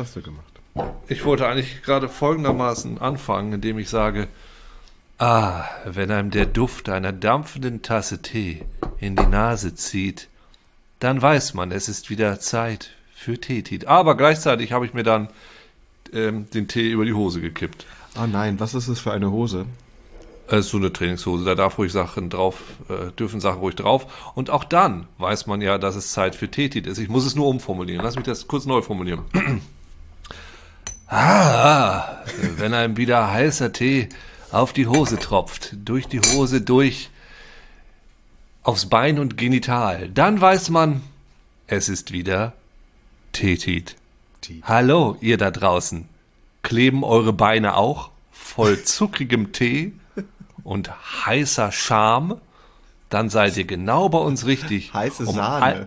hast du gemacht? Ich wollte eigentlich gerade folgendermaßen anfangen, indem ich sage, ah, wenn einem der Duft einer dampfenden Tasse Tee in die Nase zieht, dann weiß man, es ist wieder Zeit für Teetit. Aber gleichzeitig habe ich mir dann ähm, den Tee über die Hose gekippt. Ah nein, was ist es für eine Hose? Es ist so eine Trainingshose, da darf ruhig Sachen drauf, äh, dürfen Sachen ruhig drauf. Und auch dann weiß man ja, dass es Zeit für Teetit ist. Ich muss es nur umformulieren. Lass mich das kurz neu formulieren. Ah, wenn einem wieder heißer Tee auf die Hose tropft, durch die Hose durch, aufs Bein und Genital, dann weiß man, es ist wieder Teetit. Tea. Hallo, ihr da draußen. Kleben eure Beine auch voll zuckrigem Tee und heißer Scham? Dann seid ihr genau bei uns richtig. Heiße Um Sahne.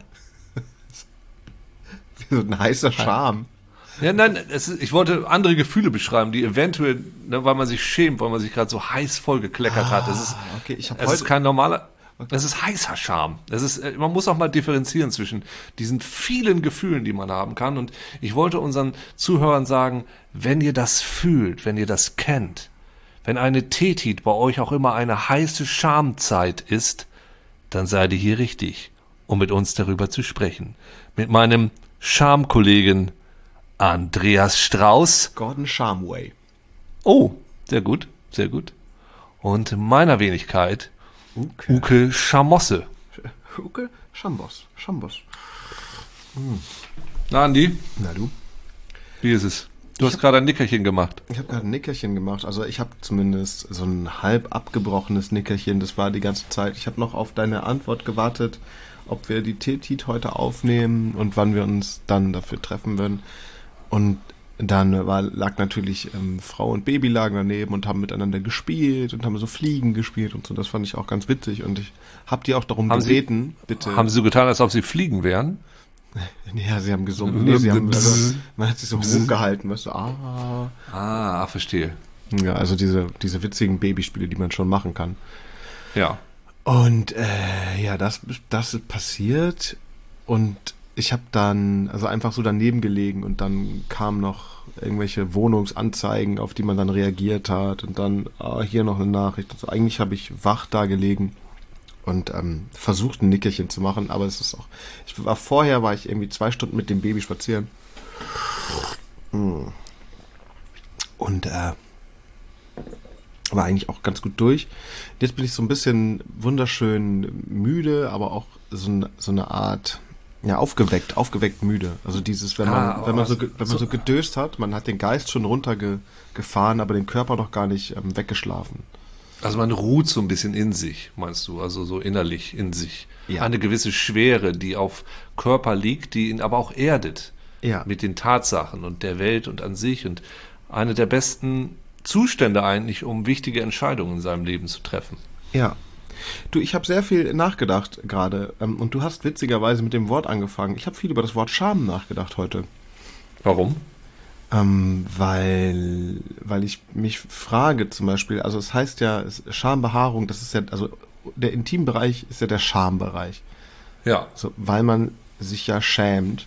so ein heißer Charme. Ja, nein, es ist, ich wollte andere Gefühle beschreiben, die eventuell, ne, weil man sich schämt, weil man sich gerade so heiß vollgekleckert hat. Es ist, Ah, okay, ich es ist kein normaler, es ist heißer Charme. Es ist, äh, man muss auch mal differenzieren zwischen diesen vielen Gefühlen, die man haben kann. Und ich wollte unseren Zuhörern sagen, wenn ihr das fühlt, wenn ihr das kennt, wenn eine Tetit bei euch auch immer eine heiße Schamzeit ist, dann seid ihr hier richtig, um mit uns darüber zu sprechen. Mit meinem Schamkollegen Andreas Strauß. Gordon Shamway. Oh, sehr gut, sehr gut. Und meiner Wenigkeit Uke. Uke Schamosse. Uke Schambos. Schambos. Na, Andi, Na du? wie ist es? Du hast gerade ein Nickerchen gemacht. Ich habe gerade ein Nickerchen gemacht. Also ich habe zumindest so ein halb abgebrochenes Nickerchen. Das war die ganze Zeit. Ich habe noch auf deine Antwort gewartet, ob wir die Tetit heute aufnehmen und wann wir uns dann dafür treffen würden. Und dann war, lag natürlich ähm, Frau und Baby lagen daneben und haben miteinander gespielt und haben so Fliegen gespielt und so. Das fand ich auch ganz witzig. Und ich habe die auch darum Haben Sie- gebeten, bitte. Haben sie so getan, als ob sie fliegen wären? ja, sie haben gesungen. Nee, sie haben, also, man hat sich so rumgehalten, weißt du, ah. Ah, verstehe. Ja, also diese, diese witzigen Babyspiele, die man schon machen kann. Ja. Und äh, ja, das, das ist passiert und ich habe dann also einfach so daneben gelegen und dann kamen noch irgendwelche Wohnungsanzeigen, auf die man dann reagiert hat und dann ah, hier noch eine Nachricht. Also eigentlich habe ich wach da gelegen und ähm, versucht ein Nickerchen zu machen, aber es ist auch. Ich war vorher war ich irgendwie zwei Stunden mit dem Baby spazieren. Und äh, war eigentlich auch ganz gut durch. Jetzt bin ich so ein bisschen wunderschön müde, aber auch so, so eine Art, ja, aufgeweckt, aufgeweckt müde. Also dieses, wenn man, Ah, wenn man so, ge- wenn man so gedöst hat, man hat den Geist schon runtergefahren, aber den Körper noch gar nicht ähm, weggeschlafen. Also man ruht so ein bisschen in sich, meinst du? Also so innerlich in sich. Ja. Eine gewisse Schwere, die auf Körper liegt, die ihn aber auch erdet. Ja. Mit den Tatsachen und der Welt und an sich. Und eine der besten Zustände eigentlich, um wichtige Entscheidungen in seinem Leben zu treffen. Ja. Du, ich habe sehr viel nachgedacht gerade ähm, und du hast witzigerweise mit dem Wort angefangen. Ich habe viel über das Wort Scham nachgedacht heute. Warum? Ähm, weil, weil ich mich frage zum Beispiel, also es heißt ja, es, Schambehaarung, das ist ja, also der Intimbereich ist ja der Schambereich. Ja. So, weil man sich ja schämt,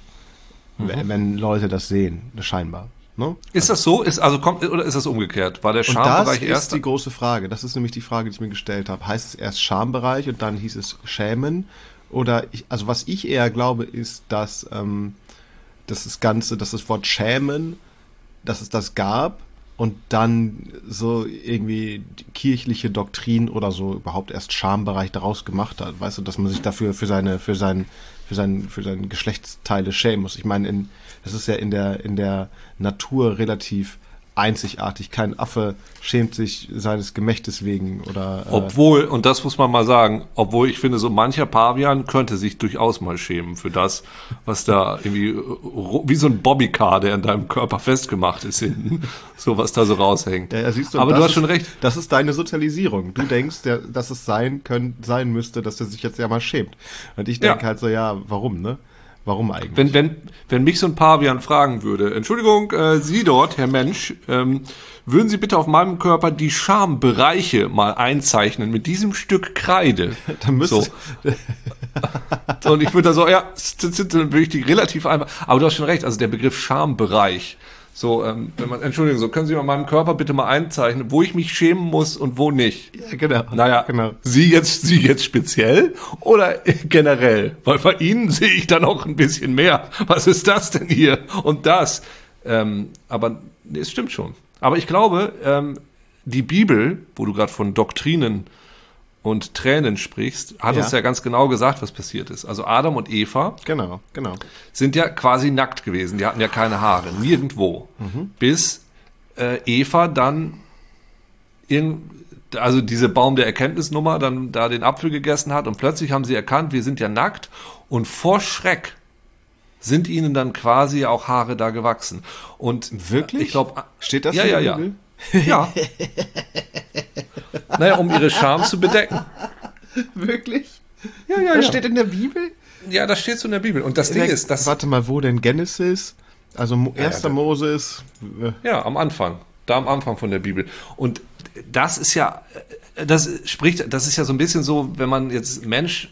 wenn, wenn Leute das sehen, scheinbar. Ne? Ist das so? Ist, also kommt, oder ist das umgekehrt? War der Und das Schambereich ist erst? die große Frage. Das ist nämlich die Frage, die ich mir gestellt habe. Heißt es erst Schambereich und dann hieß es Schämen? Oder ich, also was ich eher glaube, ist, dass, ähm, dass das Ganze, dass das Wort Schämen, dass es das gab und dann so irgendwie kirchliche Doktrin oder so überhaupt erst Schambereich daraus gemacht hat. Weißt du, dass man sich dafür für seine, für sein, für sein, für seine Geschlechtsteile schämen muss. Ich meine, in, das ist ja in der, in der Natur relativ einzigartig. Kein Affe schämt sich seines Gemächtes wegen oder äh, Obwohl, und das muss man mal sagen, obwohl ich finde, so mancher Pavian könnte sich durchaus mal schämen für das, was da irgendwie, wie so ein Bobbycar, der in deinem Körper festgemacht ist hinten, so was da so raushängt. Ja, ja, siehst du, Aber du hast ist, schon recht. Das ist deine Sozialisierung. Du denkst, der, dass es sein können, sein müsste, dass er sich jetzt ja mal schämt. Und ich denke Ja. halt so, ja, warum, ne? Warum eigentlich? Wenn, wenn, wenn mich so ein Pavian fragen würde, Entschuldigung, äh, Sie dort, Herr Mensch, ähm, würden Sie bitte auf meinem Körper die Schambereiche mal einzeichnen mit diesem Stück Kreide? Dann müsste so. so, und ich würde da so, ja, dann würde ich die relativ einfach. Aber du hast schon recht, also der Begriff Schambereich. So, ähm, wenn man, Entschuldigung, so können Sie mal meinem Körper bitte mal einzeichnen, wo ich mich schämen muss und wo nicht. Ja, genau. Naja, genau. Sie jetzt, Sie jetzt speziell oder generell? Weil bei Ihnen sehe ich dann auch ein bisschen mehr. Was ist das denn hier? Und das. Ähm, aber nee, es stimmt schon. Aber ich glaube, ähm, die Bibel, wo du gerade von Doktrinen und Tränen sprichst, hat Ja. uns ja ganz genau gesagt, was passiert ist. Also Adam und Eva Genau, genau. sind ja quasi nackt gewesen. Die hatten ja keine Haare, nirgendwo. Bis äh, Eva dann irgend, also diese Baum der Erkenntnisnummer dann da den Apfel gegessen hat und plötzlich haben sie erkannt, wir sind ja nackt und vor Schreck sind ihnen dann quasi auch Haare da gewachsen. Und Wirklich? Ich glaube, Steht das ja, in der ja. Bibel? ja. Naja, um ihre Scham zu bedecken. Wirklich? Ja, ja, Das steht in der Bibel? Ja, das steht so in der Bibel. Und das Ding der- ist, dass Warte mal, wo denn Genesis? Also Mo- ja, erster da- Moses. äh, Ja, am Anfang. Da am Anfang von der Bibel. Und das ist ja, das spricht, das ist ja so ein bisschen so, wenn man jetzt Mensch,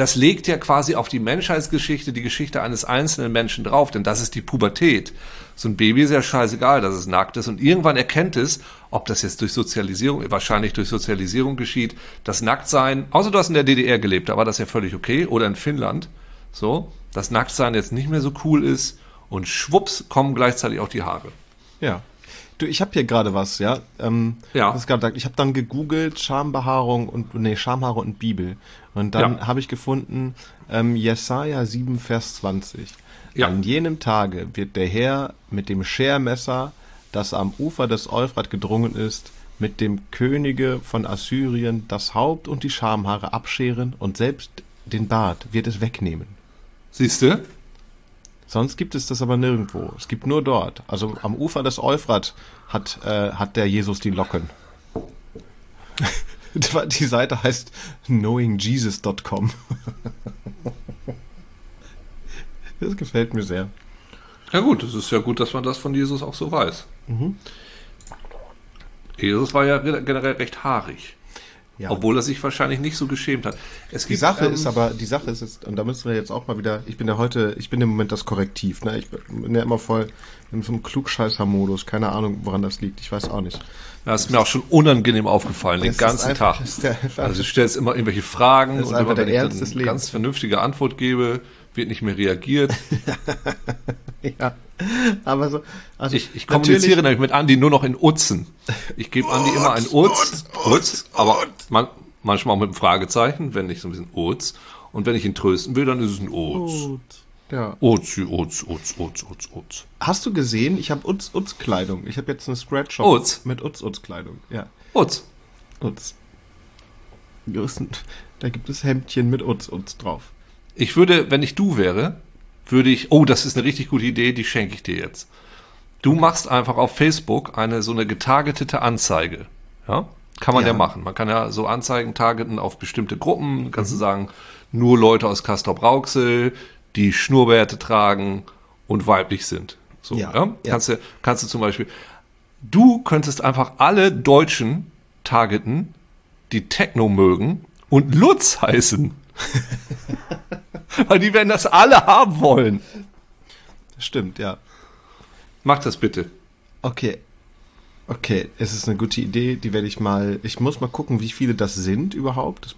das legt ja quasi auf die Menschheitsgeschichte, die Geschichte eines einzelnen Menschen drauf, denn das ist die Pubertät. So ein Baby ist ja scheißegal, dass es nackt ist und irgendwann erkennt es, ob das jetzt durch Sozialisierung, wahrscheinlich durch Sozialisierung geschieht, das Nacktsein, außer du hast in der DDR gelebt, da war das ja völlig okay, oder in Finnland, so, dass Nacktsein jetzt nicht mehr so cool ist und schwupps kommen gleichzeitig auch die Haare. Ja. Du, ich habe hier gerade was, ja. Ähm, Ja. Das gerade, ich habe dann gegoogelt Schambehaarung und nee Schamhaare und Bibel und dann Ja. habe ich gefunden ähm, Jesaja 7 Vers 20. Ja. An jenem Tage wird der Herr mit dem Schermesser, das am Ufer des Euphrat gedrungen ist, mit dem Könige von Assyrien das Haupt und die Schamhaare abscheren und selbst den Bart wird es wegnehmen. Siehst du? Sonst gibt es das aber nirgendwo. Es gibt nur dort. Also am Ufer des Euphrat hat, äh, hat der Jesus die Locken. die Seite heißt knowingjesus.com. Das gefällt mir sehr. Ja gut, es ist ja gut, dass man das von Jesus auch so weiß. Jesus war ja re- generell recht haarig. Ja. Obwohl er sich wahrscheinlich nicht so geschämt hat. Es Die Sache ist aber, die Sache ist jetzt, und da müssen wir jetzt auch mal wieder, ich bin ja heute, ich bin im Moment das Korrektiv, ne? Ich bin ja immer voll in so einem Klugscheißer-Modus. Keine Ahnung, woran das liegt. Ich weiß auch nicht. Das ist mir auch schon unangenehm aufgefallen, den ganzen einfach- Tag. der- Also du stellst immer irgendwelche Fragen und einfach immer, wenn ich dann eine ganz vernünftige Antwort gebe, wird nicht mehr reagiert. Ja. Aber so, also Ich, ich kommuniziere natürlich- nämlich mit Andi nur noch in Utzen. Ich gebe Andi immer ein Uz, Uz, aber man, manchmal auch mit einem Fragezeichen, wenn ich so ein bisschen Uz. Und wenn ich ihn trösten will, dann ist es ein Uz. Gut. Ja. Uz, Uz, Uz, Uz, Uz, Uz. Hast du gesehen, ich habe Utz Utz Kleidung. Ich habe jetzt eine Spreadshop Utz? mit Utz Utz Kleidung. Ja, Uz. Utz. Da gibt es Hemdchen mit Utz Utz drauf. Ich würde, wenn ich du wäre, würde ich, oh, das ist eine richtig gute Idee, die schenke ich dir jetzt. Du machst einfach auf Facebook eine so eine getargetete Anzeige. Ja? Kann man ja. Ja. machen. Man kann ja so Anzeigen targeten auf bestimmte Gruppen. Kannst du sagen, nur Leute aus Castrop Rauxel, die Schnurrbärte tragen und weiblich sind. So. Ja, ja. Kannst, du, kannst du zum Beispiel, du könntest einfach alle Deutschen targeten, die Techno mögen und Lutz heißen. Weil die werden das alle haben wollen. Das stimmt, ja. Mach das bitte. Okay. Okay, es ist eine gute Idee, die werde ich mal, ich muss mal gucken, wie viele das sind überhaupt. Das,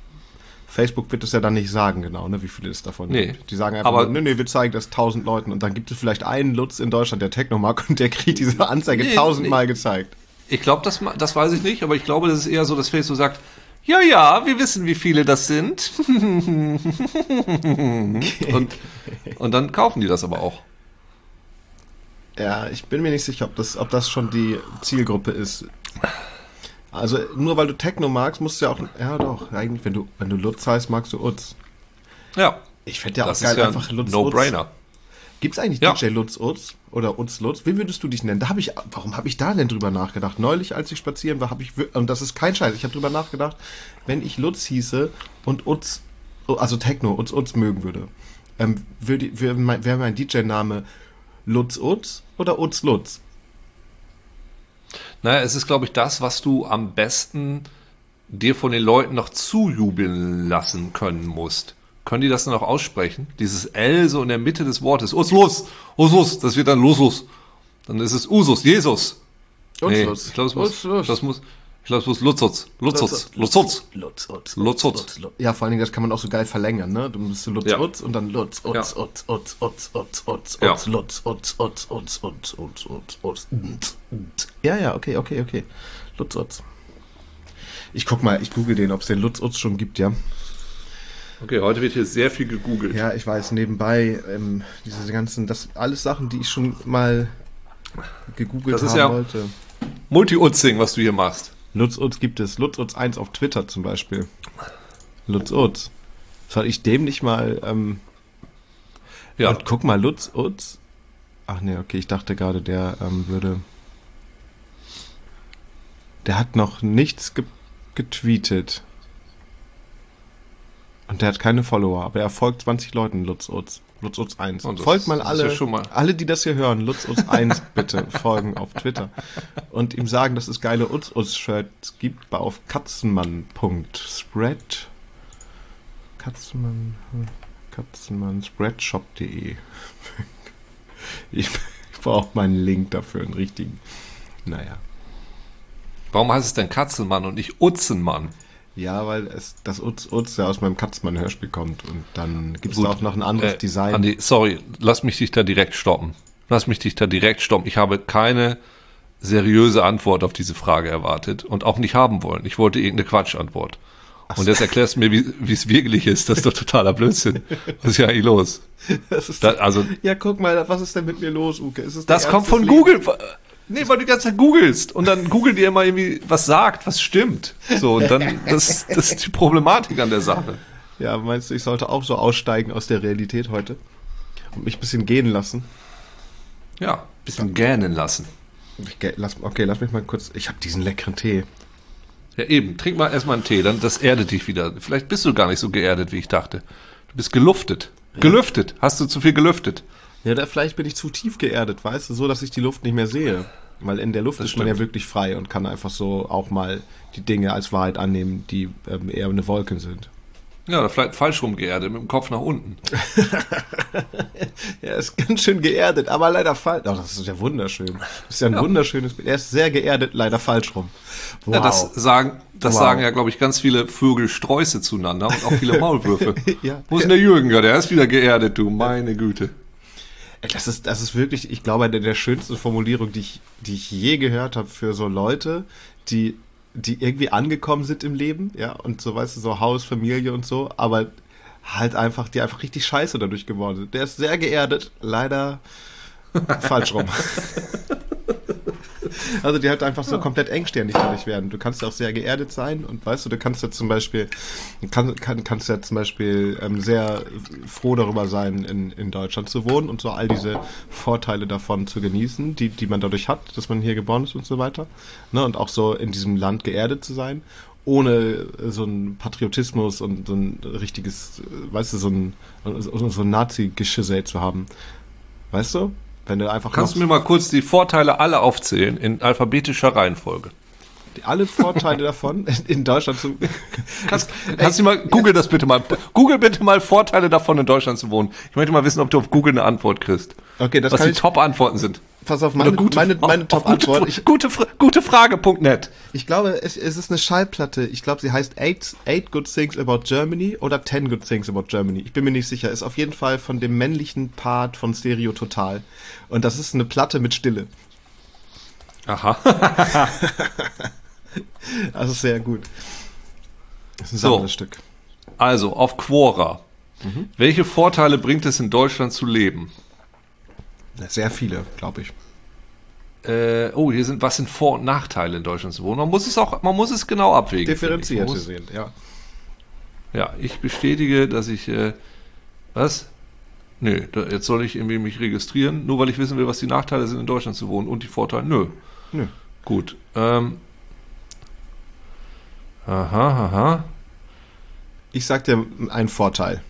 Facebook wird es ja dann nicht sagen genau, ne, wie viele es davon Nee. gibt. Die sagen einfach, Aber- nur, nee, nee, wir zeigen das tausend Leuten und dann gibt es vielleicht einen Lutz in Deutschland, der Techno mag und der kriegt diese Anzeige Nee, tausendmal gezeigt. Ich glaube, das, das weiß ich nicht, aber ich glaube, das ist eher so, dass Facebook sagt, ja, ja, wir wissen, wie viele das sind. und, und dann kaufen die das aber auch. Ja, ich bin mir nicht sicher, ob das, ob das schon die Zielgruppe ist. Also nur weil du Techno magst, musst du ja auch. Ja doch, eigentlich, wenn du, wenn du Lutz heißt, magst du Utz. Ja, Ich fände ja auch das geil, ja einfach ein Lutz No-Brainer. Utz. Gibt's eigentlich Ja. DJ Lutz Utz oder Utz Lutz? Wie würdest du dich nennen? Da habe ich, warum habe ich da denn drüber nachgedacht? Neulich, als ich spazieren war, habe ich, und das ist kein Scheiß, ich habe drüber nachgedacht, wenn ich Lutz hieße und Utz, also Techno, Utz Utz mögen würde, Ähm, Wäre mein, wär mein DJ-Name Lutz Utz oder Utz Lutz? Naja, es ist, glaube ich, das, was du am besten dir von den Leuten noch zujubeln lassen können musst. Können die das dann auch aussprechen? Dieses L so in der Mitte des Wortes. Usus, Usus, das wird dann Lusus. Dann ist es Usus, Jesus. Nee, ich glaube, es muss, das muss, ich glaube, es muss Lutzutz. Lutzutz. Lutzutz. Lutzutz. Lutzutz. Ja, vor allen Dingen, das kann man auch so geil verlängern, ne? Du musst Lutzutz und dann Lutz, Utz, Utz, Utz, Utz, Utz, Utz, Utz, Lutz, Utz, Utz, Utz, Utz, Utz, Utz, Utz. Ja, ja, okay, okay, okay. Lutzutz. Ich guck mal, ich google den, ob es den Lutzutz schon gibt, ja. Okay, heute wird hier sehr viel gegoogelt. Ja, ich weiß, nebenbei, ähm, diese ganzen, das alles Sachen, die ich schon mal gegoogelt das ist haben ja wollte. Multi-Utzing, was du hier machst. Lutzutz gibt es. Lutzutz 1 auf Twitter zum Beispiel. Lutzutz. Soll ich dem nicht mal, ähm, ja. Und guck mal, Lutzutz. Ach nee, okay, ich dachte gerade, der ähm, würde. Der hat noch nichts ge getweetet. Und der hat keine Follower, aber er folgt 20 Leuten, Lutzutz. Lutzutz 1. Das, Folgt mal alle, ja mal. alle, die das hier hören, Lutzutz 1 bitte folgen auf Twitter. Und ihm sagen, dass es geile Utz-Utz-Shirts gibt auf katzenmann.spread. Katzenmann, Katzenmann, spreadshop.de. Ich, ich brauche meinen Link dafür, einen richtigen. Naja. Warum heißt es denn Katzenmann und nicht Utzenmann? Ja, weil es das Utz Utz ja aus meinem Katzmann-Hörspiel kommt und dann gibt es auch noch ein anderes äh, Design. Andi, sorry, lass mich dich da direkt stoppen. Lass mich dich da direkt stoppen. Ich habe keine seriöse Antwort auf diese Frage erwartet und auch nicht haben wollen. Ich wollte irgendeine Quatschantwort. Ach und jetzt erklärst du mir, wie es wirklich ist. Das ist doch totaler Blödsinn. Was ist ja eigentlich los? Da, also, ja, guck mal, was ist denn mit mir los, Uke? das kommt von Leben? Google. Nee, weil du die ganze Zeit googelst und dann googelt ihr immer irgendwie, was sagt, was stimmt. So, und dann, das, das ist die Problematik an der Sache. Ja, meinst du, ich sollte auch so aussteigen aus der Realität heute und mich ein bisschen gehen lassen? Ja, ein bisschen gähnen lassen. Lass, okay, lass mich mal kurz. Ich habe diesen leckeren Tee. Ja, eben. Trink mal erstmal einen Tee, dann das erdet dich wieder. Vielleicht bist du gar nicht so geerdet, wie ich dachte. Du bist geluftet. Ja. Gelüftet. Hast du zu viel gelüftet? Ja, da vielleicht bin ich zu tief geerdet, weißt du, so dass ich die Luft nicht mehr sehe. Weil in der Luft das ist stimmt. man ja wirklich frei und kann einfach so auch mal die Dinge als Wahrheit annehmen, die ähm, eher eine Wolke sind. Ja, oder vielleicht falsch rum geerdet, mit dem Kopf nach unten. er ist ganz schön geerdet, aber leider falsch. Oh, das ist ja wunderschön. Das ist ja ein ja. wunderschönes Bild. Er ist sehr geerdet, leider falsch rum. Wow. Ja, das sagen, das wow. sagen ja, glaube ich, ganz viele Vögelsträuße zueinander und auch viele Maulwürfe. ja. Wo ist denn der Jürgen? Ja, der ist wieder geerdet, du, meine Güte. Das ist, das ist wirklich, ich glaube, eine der schönsten Formulierungen, die ich, die ich je gehört habe für so Leute, die, die irgendwie angekommen sind im Leben, ja, und so, weißt du, so Haus, Familie und so, aber halt einfach, die einfach richtig scheiße dadurch geworden sind. Der ist sehr geerdet, leider falsch rum. Also die halt einfach so komplett engstirnig dadurch werden. Du kannst ja auch sehr geerdet sein und weißt du, du kannst ja zum Beispiel, kann, kann, kannst ja zum Beispiel ähm, sehr froh darüber sein, in, in Deutschland zu wohnen und so all diese Vorteile davon zu genießen, die, die man dadurch hat, dass man hier geboren ist und so weiter. Ne? Und auch so in diesem Land geerdet zu sein ohne so ein Patriotismus und so ein richtiges, weißt du, so ein, so ein Nazi-Geschissel zu haben. Weißt du? Wenn du einfach Kannst du mir mal kurz die Vorteile alle aufzählen in alphabetischer Reihenfolge? Die, alle Vorteile davon in Deutschland zu. Kannst, kannst du mal, google das bitte mal. Google bitte mal Vorteile davon, in Deutschland zu wohnen. Ich möchte mal wissen, ob du auf Google eine Antwort kriegst. Okay, das Was die Top-Antworten sind. Pass auf, meine, gute, meine, meine Top-Antwort. Gute, gute, Frage.net. Ich glaube, es, es ist eine Schallplatte. Ich glaube, sie heißt eight, eight Good Things About Germany oder Ten Good Things About Germany. Ich bin mir nicht sicher. Ist auf jeden Fall von dem männlichen Part von Stereo Total. Und das ist eine Platte mit Stille. Aha. also sehr gut. Das ist ein so, Stück. Also, auf Quora. Mhm. Welche Vorteile bringt es in Deutschland zu leben? Sehr viele, glaube ich. Äh, oh, hier sind, was sind Vor- und Nachteile in Deutschland zu wohnen? Man muss es auch, man muss es genau abwägen. Differenziert sehen, ja. Ja, ich bestätige, dass ich, äh, was? Nö, da, jetzt soll ich irgendwie mich registrieren, nur weil ich wissen will, was die Nachteile sind, in Deutschland zu wohnen und die Vorteile. Nö. Nö. Gut. Ähm, aha, aha. Ich sag dir einen Vorteil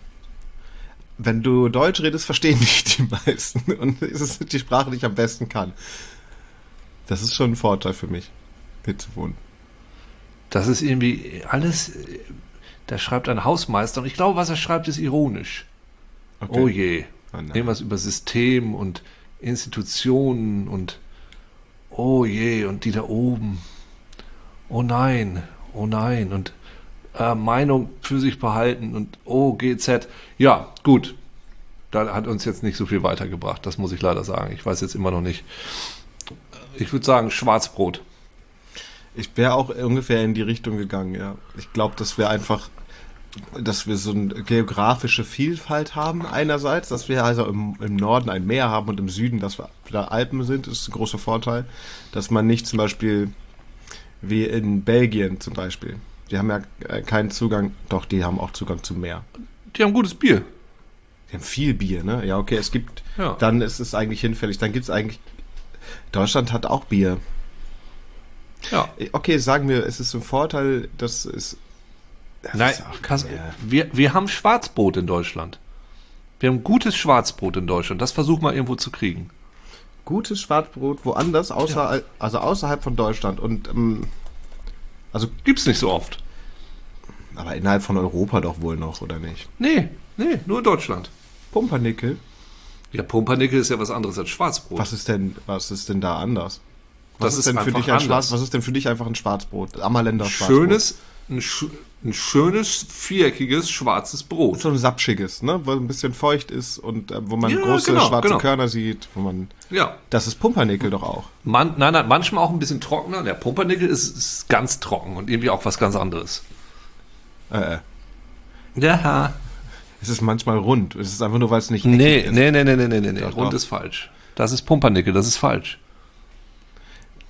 wenn du Deutsch redest, verstehen dich die meisten. Und es ist die Sprache, die ich am besten kann. Das ist schon ein Vorteil für mich, hier zu wohnen. Das ist irgendwie alles, da schreibt ein Hausmeister und ich glaube, was er schreibt, ist ironisch. Okay. Oh je. Oh Irgendwas über System und Institutionen und oh je, und die da oben. Oh nein, oh nein, und äh, Meinung für sich behalten und oh GZ. Ja, gut. Da hat uns jetzt nicht so viel weitergebracht, das muss ich leider sagen. Ich weiß jetzt immer noch nicht. Ich würde sagen, Schwarzbrot. Ich wäre auch ungefähr in die Richtung gegangen, ja. Ich glaube, das wäre einfach dass wir so eine geografische Vielfalt haben einerseits, dass wir also im, im Norden ein Meer haben und im Süden, dass wir da Alpen sind, ist ein großer Vorteil. Dass man nicht zum Beispiel wie in Belgien zum Beispiel, die haben ja keinen Zugang, doch, die haben auch Zugang zum Meer. Die haben gutes Bier. Die haben viel Bier, ne? Ja, okay, es gibt, ja. dann ist es eigentlich hinfällig, dann gibt es eigentlich, Deutschland hat auch Bier. Ja. Okay, sagen wir, es ist ein Vorteil, dass es das Nein, Kass, wir, wir haben Schwarzbrot in Deutschland. Wir haben gutes Schwarzbrot in Deutschland. Das versuchen wir irgendwo zu kriegen. Gutes Schwarzbrot woanders, außer, ja. also außerhalb von Deutschland. Und ähm, also gibt's nicht so oft. Aber innerhalb von Europa doch wohl noch, oder nicht? Nee, nee, nur in Deutschland. Pumpernickel. Ja, Pumpernickel ist ja was anderes als Schwarzbrot. Was ist denn, was ist denn da anders? Was das ist, denn für dich ein Schwarz, was ist denn für dich einfach ein Schwarzbrot? Ammerländer Schwarzbrot. Schönes, ein, ein schönes, viereckiges, schwarzes Brot. So ein sapschiges, ne? Wo ein bisschen feucht ist und äh, wo man ja, große genau, schwarze genau. Körner sieht, wo man. Ja. Das ist Pumpernickel doch auch. Man, nein, nein, manchmal auch ein bisschen trockener. Der Pumpernickel ist, ist ganz trocken und irgendwie auch was ganz anderes. Äh. äh. Ja. Es ist manchmal rund. Es ist einfach nur, weil es nicht. Nee, ist. nee, nee, nee, nee, nee, nee, nee. Rund doch. ist falsch. Das ist Pumpernickel, das ist falsch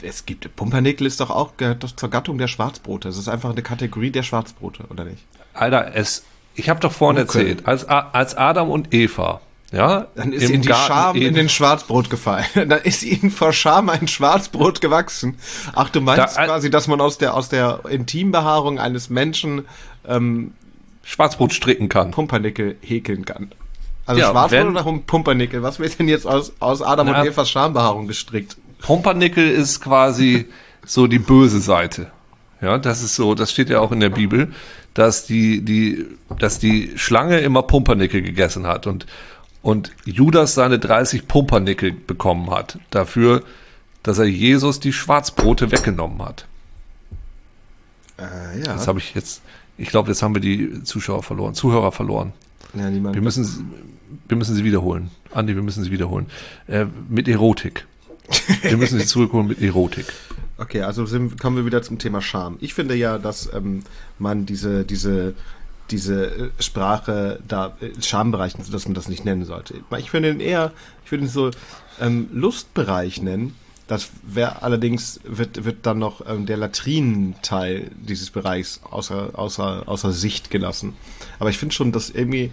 es gibt, Pumpernickel ist doch auch, gehört zur Gattung der Schwarzbrote. Es ist einfach eine Kategorie der Schwarzbrote, oder nicht? Alter, es, ich habe doch vorhin okay. erzählt, als, als Adam und Eva, ja, dann ist ihnen die Garten Scham in den Schwarzbrot gefallen. dann ist ihnen vor Scham ein Schwarzbrot gewachsen. Ach, du meinst da, quasi, dass man aus der, aus der Intimbehaarung eines Menschen, ähm, Schwarzbrot stricken kann. Pumpernickel häkeln kann. Also ja, Schwarzbrot wenn, oder Pumpernickel? Was wird denn jetzt aus, aus Adam na, und Evas Schambehaarung gestrickt? Pumpernickel ist quasi so die böse Seite. Ja, das ist so, das steht ja auch in der Bibel, dass die, die, dass die Schlange immer Pumpernickel gegessen hat und, und Judas seine 30 Pumpernickel bekommen hat. Dafür, dass er Jesus die Schwarzbrote weggenommen hat. Äh, ja. Das habe ich jetzt, ich glaube, jetzt haben wir die Zuschauer verloren, Zuhörer verloren. Ja. Wir müssen, wir müssen sie wiederholen. Andi, wir müssen sie wiederholen. Äh, mit Erotik. Wir müssen sie zurückholen mit Erotik. Okay, also sind, kommen wir wieder zum Thema Scham. Ich finde ja, dass ähm, man diese, diese, diese äh, Sprache da äh, Schambereich, dass man das nicht nennen sollte. Ich finde ihn eher, ich würde ihn so ähm, Lustbereich nennen. Das wäre allerdings, wird, wird dann noch ähm, der Latrinenteil dieses Bereichs außer, außer, außer Sicht gelassen. Aber ich finde schon, dass irgendwie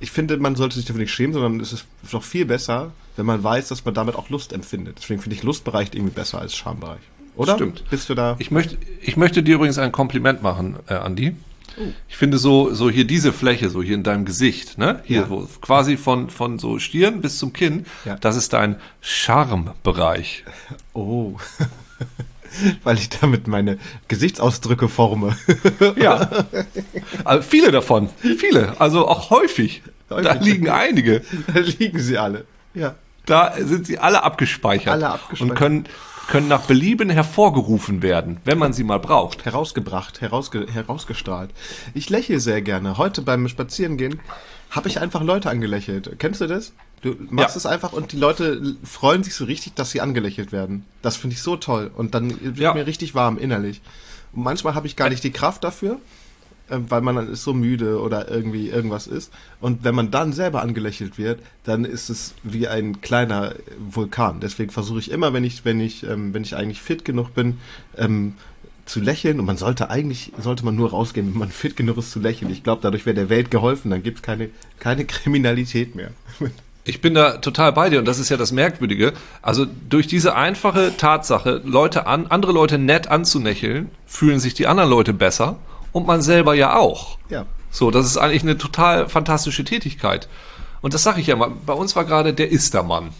ich finde, man sollte sich dafür nicht schämen, sondern es ist doch viel besser, wenn man weiß, dass man damit auch Lust empfindet. Deswegen finde ich Lustbereich irgendwie besser als Schambereich. Oder? Stimmt. Bist du da? Ich möchte, ich möchte dir übrigens ein Kompliment machen, äh, Andi. Oh. Ich finde so, so hier diese Fläche, so hier in deinem Gesicht, ne? Hier, ja. wo, quasi von, von so Stirn bis zum Kinn, ja. das ist dein Charmbereich. Oh. weil ich damit meine Gesichtsausdrücke forme. ja. Also viele davon. Viele. Also auch häufig. häufig. Da liegen einige. Da liegen sie alle. Ja. Da sind sie alle abgespeichert. Alle abgespeichert. Und können, können nach Belieben hervorgerufen werden, wenn man sie mal braucht. Herausgebracht, herausge herausgestrahlt. Ich lächle sehr gerne. Heute beim Spazierengehen habe ich einfach Leute angelächelt. Kennst du das? Du machst ja. es einfach und die Leute freuen sich so richtig, dass sie angelächelt werden. Das finde ich so toll. Und dann wird ja. mir richtig warm innerlich. Und manchmal habe ich gar nicht die Kraft dafür, weil man dann ist so müde oder irgendwie irgendwas ist. Und wenn man dann selber angelächelt wird, dann ist es wie ein kleiner Vulkan. Deswegen versuche ich immer, wenn ich, wenn ich, ähm, wenn ich eigentlich fit genug bin, ähm, zu lächeln und man sollte eigentlich, sollte man nur rausgehen, wenn man fit genug ist zu lächeln. Ich glaube, dadurch wäre der Welt geholfen, dann gibt es keine, keine Kriminalität mehr. Ich bin da total bei dir und das ist ja das Merkwürdige. Also durch diese einfache Tatsache, Leute an, andere Leute nett anzunächeln, fühlen sich die anderen Leute besser und man selber ja auch. Ja. So, das ist eigentlich eine total fantastische Tätigkeit. Und das sage ich ja mal, bei uns war gerade der Istermann.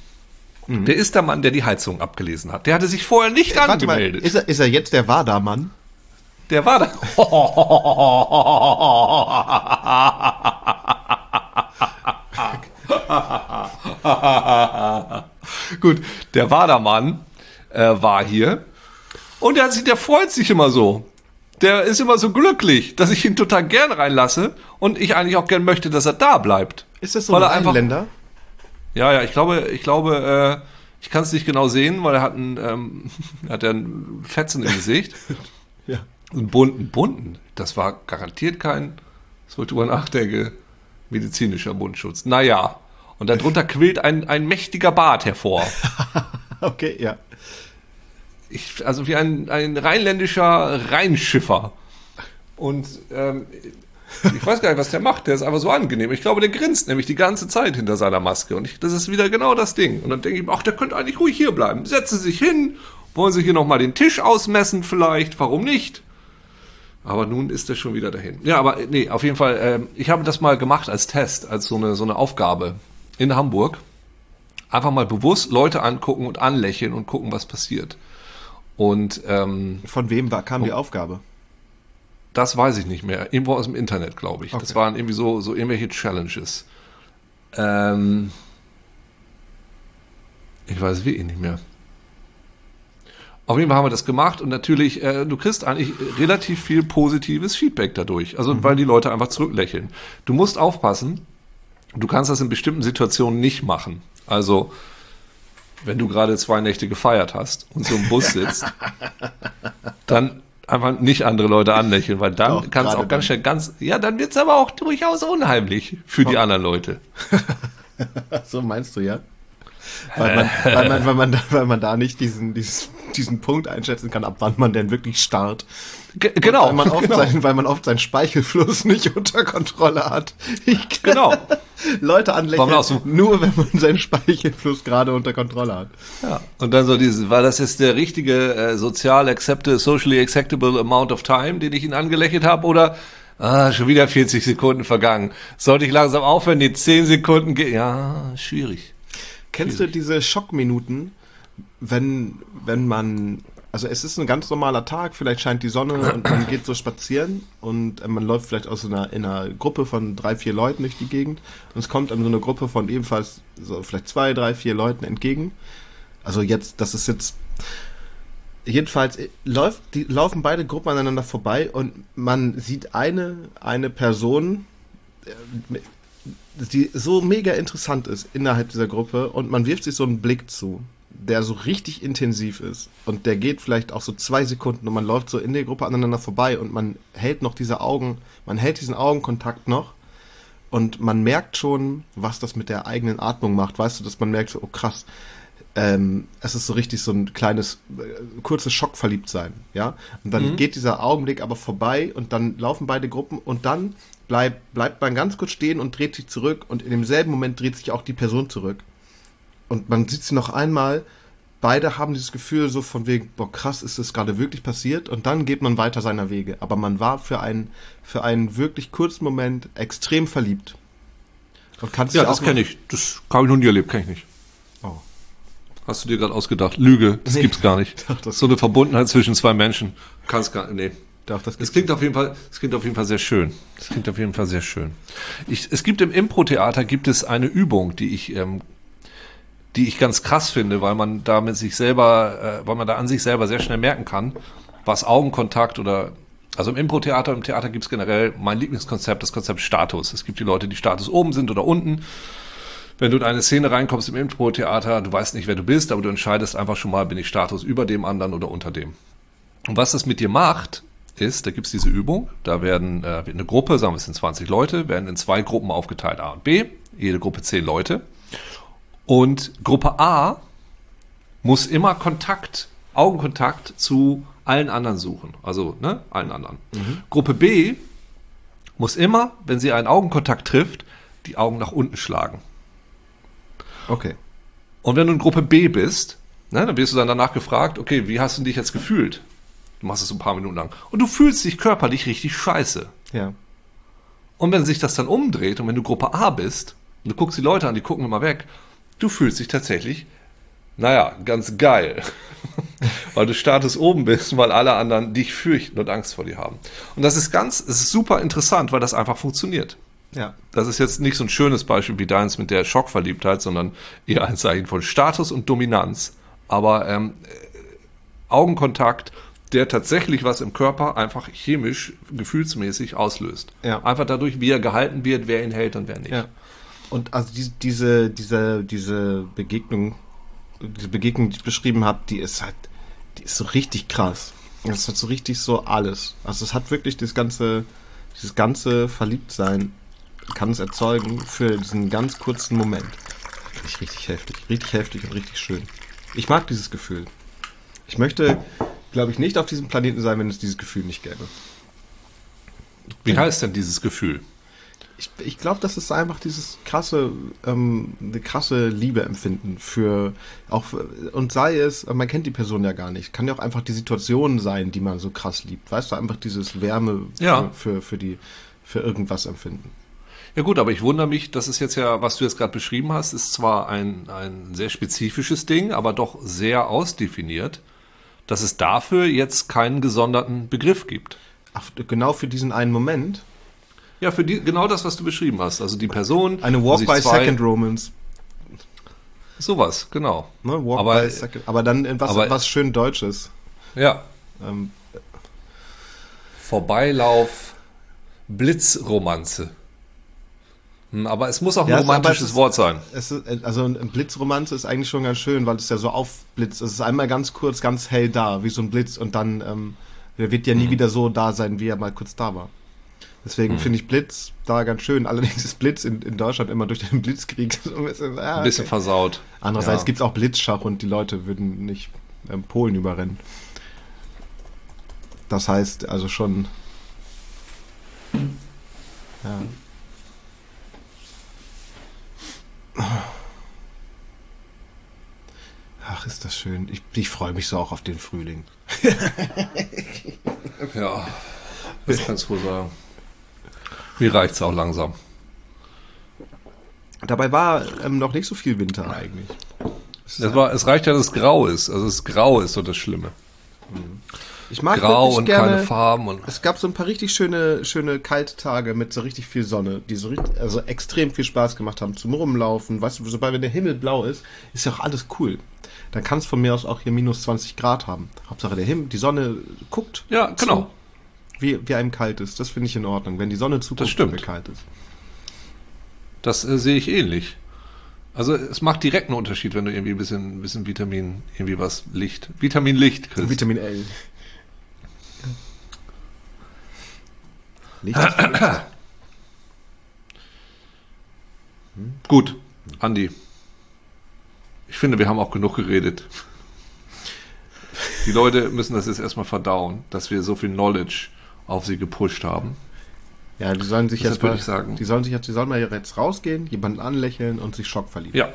Mhm. Der Istermann, der die Heizung abgelesen hat. Der hatte sich vorher nicht Warte angemeldet. Mal, ist, er, ist er jetzt der Wadermann? Der war da. Gut, der Wadermann äh, war hier und hat sich- der freut sich immer so. Der ist immer so glücklich, dass ich ihn total gern reinlasse und ich eigentlich auch gern möchte, dass er da bleibt. Ist das so Weil ein er einfach- Länder? Ja, ja, ich glaube, ich glaube, äh, ich kann es nicht genau sehen, weil er hat einen, ähm, er hat ja einen Fetzen im Gesicht. Ja. Einen bunten, bunten. Das war garantiert kein, so ich drüber nachdenke, medizinischer Mundschutz. Naja. Und darunter quillt ein, ein mächtiger Bart hervor. Okay, ja. Ich, also wie ein, ein rheinländischer Rheinschiffer. Und ähm, ich weiß gar nicht, was der macht. Der ist einfach so angenehm. Ich glaube, der grinst nämlich die ganze Zeit hinter seiner Maske. Und ich, das ist wieder genau das Ding. Und dann denke ich, ach, der könnte eigentlich ruhig hier bleiben. Setzen Sie sich hin. Wollen Sie hier nochmal den Tisch ausmessen vielleicht? Warum nicht? Aber nun ist er schon wieder dahin. Ja, aber äh, nee, auf jeden Fall. Ähm, ich habe das mal gemacht als Test, als so eine, so eine Aufgabe in Hamburg. Einfach mal bewusst Leute angucken und anlächeln und gucken, was passiert. Und ähm, Von wem war, kam die Aufgabe? das weiß ich nicht mehr. Irgendwo aus dem Internet, glaube ich. Das Okay. waren irgendwie so, so irgendwelche Challenges. Ähm, ich weiß es wirklich nicht mehr. Auf jeden Fall haben wir das gemacht und natürlich, äh, du kriegst eigentlich relativ viel positives Feedback dadurch. Also, weil die Leute einfach zurücklächeln. Du musst aufpassen, du kannst das in bestimmten Situationen nicht machen. Also, wenn du gerade zwei Nächte gefeiert hast und so im Bus sitzt, dann einfach nicht andere Leute anlächeln, weil dann kann es auch ganz schnell ganz, ja, dann wird's aber auch durchaus unheimlich für die anderen Leute. So meinst du, ja? Weil man, weil man, weil man, da, weil man da nicht diesen, diesen, diesen Punkt einschätzen kann, ab wann man denn wirklich starrt. G genau, Weil man oft, genau, seinen, weil man oft seinen Speichelfluss nicht unter Kontrolle hat. Ich genau. Leute anlächeln, so? nur wenn man seinen Speichelfluss gerade unter Kontrolle hat. Ja. Und dann so dieses, war das jetzt der richtige äh, sozial acceptable, socially acceptable amount of time, den ich ihn angelächelt habe, oder ah, schon wieder 40 Sekunden vergangen. Sollte ich langsam aufhören, die 10 Sekunden gehen? Ja, schwierig. Kennst du diese Schockminuten, wenn, wenn man, also es ist ein ganz normaler Tag, vielleicht scheint die Sonne und man geht so spazieren und man läuft vielleicht aus einer, in einer Gruppe von drei, vier Leuten durch die Gegend und es kommt einem so eine Gruppe von ebenfalls so vielleicht zwei, drei, vier Leuten entgegen. Also jetzt, das ist jetzt, jedenfalls äh, läuft, die laufen beide Gruppen aneinander vorbei und man sieht eine, eine Person, äh, die so mega interessant ist innerhalb dieser Gruppe und man wirft sich so einen Blick zu, der so richtig intensiv ist und der geht vielleicht auch so zwei Sekunden und man läuft so in der Gruppe aneinander vorbei und man hält noch diese Augen, man hält diesen Augenkontakt noch und man merkt schon, was das mit der eigenen Atmung macht. Weißt du, dass man merkt, so, oh krass, ähm, es ist so richtig so ein kleines, äh, kurzes Schockverliebtsein, ja. Und dann geht dieser Augenblick aber vorbei und dann laufen beide Gruppen und dann bleibt, bleibt man ganz kurz stehen und dreht sich zurück und in demselben Moment dreht sich auch die Person zurück. Und man sieht sie noch einmal, beide haben dieses Gefühl so von wegen, boah krass, ist das gerade wirklich passiert? Und dann geht man weiter seiner Wege. Aber man war für einen, für einen wirklich kurzen Moment extrem verliebt. Und kannst Ja, das kenne ich. Das habe ich noch nie erlebt, kenne ich nicht. Hast du dir gerade ausgedacht? Lüge, das Nee. gibt's gar nicht. Das- so eine Verbundenheit zwischen zwei Menschen. Kannst gar nee. Doch, das Es gibt's. klingt auf jeden Fall, es klingt auf jeden Fall sehr schön. Es klingt auf jeden Fall sehr schön. Ich, es gibt im Impro-Theater gibt es eine Übung, die ich, ähm, die ich ganz krass finde, weil man da mit sich selber, äh, weil man da an sich selber sehr schnell merken kann, was Augenkontakt oder also im Impro-Theater, im Theater gibt es generell mein Lieblingskonzept, das Konzept Status. Es gibt die Leute, die Status oben sind oder unten. Wenn du in eine Szene reinkommst im Impro-Theater, du weißt nicht, wer du bist, aber du entscheidest einfach schon mal, bin ich Status über dem anderen oder unter dem. Und was das mit dir macht, ist, da gibt's diese Übung, da werden äh, eine Gruppe, sagen wir es sind 20 Leute, werden in zwei Gruppen aufgeteilt, A und B, jede Gruppe 10 Leute. Und Gruppe A muss immer Kontakt, Augenkontakt zu allen anderen suchen. Also, ne, allen anderen. Gruppe B muss immer, wenn sie einen Augenkontakt trifft, die Augen nach unten schlagen. Okay. Und wenn du in Gruppe B bist, ne, dann wirst du dann danach gefragt, okay, wie hast du dich jetzt gefühlt? Du machst es ein paar Minuten lang. Und du fühlst dich körperlich richtig scheiße. Ja. Und wenn sich das dann umdreht und wenn du Gruppe A bist, Du guckst die Leute an, die gucken immer weg. Du fühlst dich tatsächlich, naja, ganz geil. weil du Status oben bist, weil alle anderen dich fürchten und Angst vor dir haben. Und das ist ganz, es ist super interessant, weil das einfach funktioniert. Ja. Das ist jetzt nicht so ein schönes Beispiel wie deins mit der Schockverliebtheit, sondern eher ein Zeichen von Status und Dominanz. Aber ähm, Augenkontakt, der tatsächlich was im Körper einfach chemisch, gefühlsmäßig auslöst. Ja. Einfach dadurch, wie er gehalten wird, wer ihn hält und wer nicht. Ja. Und also die, diese, diese, diese Begegnung, diese Begegnung, die ich beschrieben habe, die ist halt, die ist so richtig krass. Das hat so richtig so alles. Also es hat wirklich das ganze, dieses ganze Verliebtsein kann es erzeugen für diesen ganz kurzen Moment. Richtig, richtig heftig. Richtig heftig und richtig schön. Ich mag dieses Gefühl. Ich möchte, glaube ich, nicht auf diesem Planeten sein, wenn es dieses Gefühl nicht gäbe. Wie heißt denn dieses Gefühl? Ich, ich glaube, das ist einfach dieses krasse, ähm, eine krasse Liebe empfinden für auch für, und sei es, man kennt die Person ja gar nicht, kann ja auch einfach die Situation sein, die man so krass liebt. Weißt du, einfach dieses Wärme Ja. für, für, für die für irgendwas empfinden. Ja gut, aber ich wundere mich, das ist jetzt ja, was du jetzt gerade beschrieben hast, ist zwar ein, ein sehr spezifisches Ding, aber doch sehr ausdefiniert, dass es dafür jetzt keinen gesonderten Begriff gibt. Ach, genau für diesen einen Moment. Ja, für die, genau das, was du beschrieben hast. Also die Person. Eine wo Walk sich by zwei- Second Romance. Sowas, genau. Ne? Walk Aber- by Second. Aber dann in was, aber- was schön Deutsches. Ja. Ähm, Vorbeilauf, Blitzromanze. Hm, Aber es muss auch ein Ja, aber romantisches es ist- Wort sein. Ist, also ein Blitzromanze ist eigentlich schon ganz schön, weil es ja so aufblitzt. Es ist einmal ganz kurz, ganz hell da, wie so ein Blitz und dann ähm, wird ja nie wieder so da sein, wie er mal kurz da war. Deswegen finde ich Blitz da ganz schön. Allerdings ist Blitz in, in Deutschland immer durch den Blitzkrieg so ein bisschen, ah, Ein bisschen okay. versaut. Andererseits Ja. gibt es auch Blitzschach und die Leute würden nicht ähm, Polen überrennen. Das heißt also schon. Ja. Ach, ist das schön. Ich, ich freue mich so auch auf den Frühling. Ja, das kannst du wohl sagen. Mir reicht's auch langsam. Dabei war ähm, noch nicht so viel Winter eigentlich. Es, war, es reicht ja, dass es grau ist. Also das Grau ist so das Schlimme. Ich mag Grau und gerne, keine Farben. Und Es gab so ein paar richtig schöne, schöne kalte Tage mit so richtig viel Sonne, die so richtig, also extrem viel Spaß gemacht haben zum Rumlaufen. Weißt du, sobald wenn der Himmel blau ist, ist ja auch alles cool. Dann kann es von mir aus auch hier minus 20 Grad haben. Hauptsache der Himmel, die Sonne guckt. ja, genau. Zu, wie, wie einem kalt ist. Das finde ich in Ordnung. Wenn die Sonne zuguckt, wenn mir kalt ist. Das äh, sehe ich ähnlich. Also es macht direkt einen Unterschied, wenn du irgendwie ein bisschen, ein bisschen Vitamin, irgendwie was Licht, Vitamin Licht kriegst. Vitamin L. Licht. Gut, Andi. Ich finde, wir haben auch genug geredet. Die Leute müssen das jetzt erstmal verdauen, dass wir so viel Knowledge auf sie gepusht haben. Ja, die sollen sich Das jetzt würde mal, ich sagen. die sollen sich jetzt, die sollen mal jetzt rausgehen, jemanden anlächeln und sich Schock verlieben. Ja.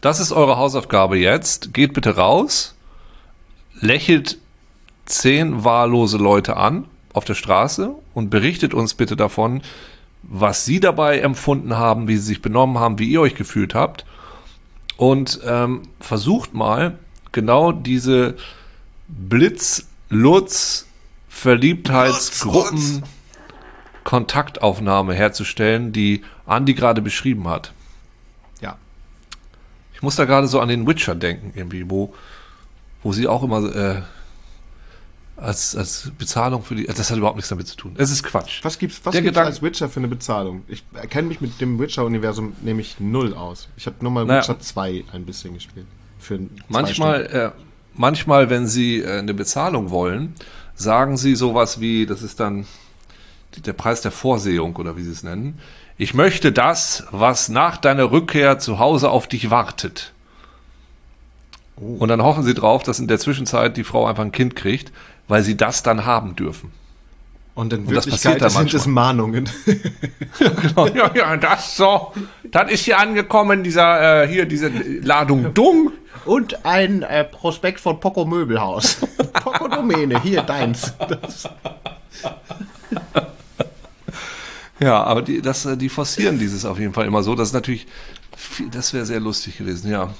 Das ist eure Hausaufgabe jetzt. Geht bitte raus, lächelt zehn wahllose Leute an auf der Straße und berichtet uns bitte davon, was sie dabei empfunden haben, wie sie sich benommen haben, wie ihr euch gefühlt habt. Und ähm, versucht mal genau diese Blitz, Lutz, Verliebtheitsgruppen Kontaktaufnahme herzustellen, die Andi gerade beschrieben hat. Ja. Ich muss da gerade so an den Witcher denken, irgendwie, wo, wo sie auch immer äh, als, als Bezahlung für die. Das hat überhaupt nichts damit zu tun. Es ist Quatsch. Was gibt's, was Der gibt's Gedanke- als Witcher für eine Bezahlung? Ich kenne mich mit dem Witcher-Universum nämlich null aus. Ich habe nur mal Naja. Witcher 2 ein bisschen gespielt. Für Manchmal, äh, manchmal, wenn sie äh, eine Bezahlung wollen, sagen sie sowas wie, das ist dann der Preis der Vorsehung oder wie sie es nennen. Ich möchte das, was nach deiner Rückkehr zu Hause auf dich wartet. Oh. Und dann hoffen sie drauf, dass in der Zwischenzeit die Frau einfach ein Kind kriegt, weil sie das dann haben dürfen. Und in Und das Wirklichkeit passiert da sind es Mahnungen. Genau, ja, ja, das so. Das ist hier angekommen, dieser, äh, hier, diese Ladung Dung. Und ein äh, Prospekt von Poco Möbelhaus. Poco Domäne, hier deins. Das, Ja, aber die, das, äh, die forcieren dieses auf jeden Fall immer so. Das ist natürlich, viel, das wäre sehr lustig gewesen, ja.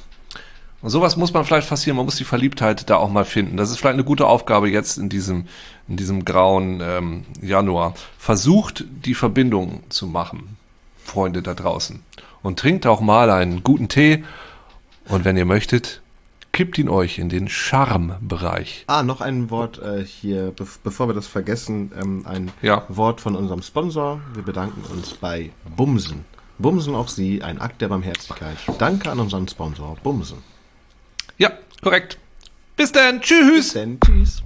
Und sowas muss man vielleicht forcieren. Man muss die Verliebtheit da auch mal finden. Das ist vielleicht eine gute Aufgabe jetzt in diesem, in diesem grauen ähm, Januar. Versucht die Verbindung zu machen, Freunde da draußen. Und trinkt auch mal einen guten Tee. Und wenn ihr möchtet, kippt ihn euch in den Charme-Bereich. Ah, noch ein Wort äh, hier, be bevor wir das vergessen, ähm, ein Ja. Wort von unserem Sponsor. Wir bedanken uns bei Bumsen. Bumsen auch Sie, ein Akt der Barmherzigkeit. Danke an unseren Sponsor Bumsen. Ja, korrekt. Bis dann. Tschüss. Bis denn, tschüss.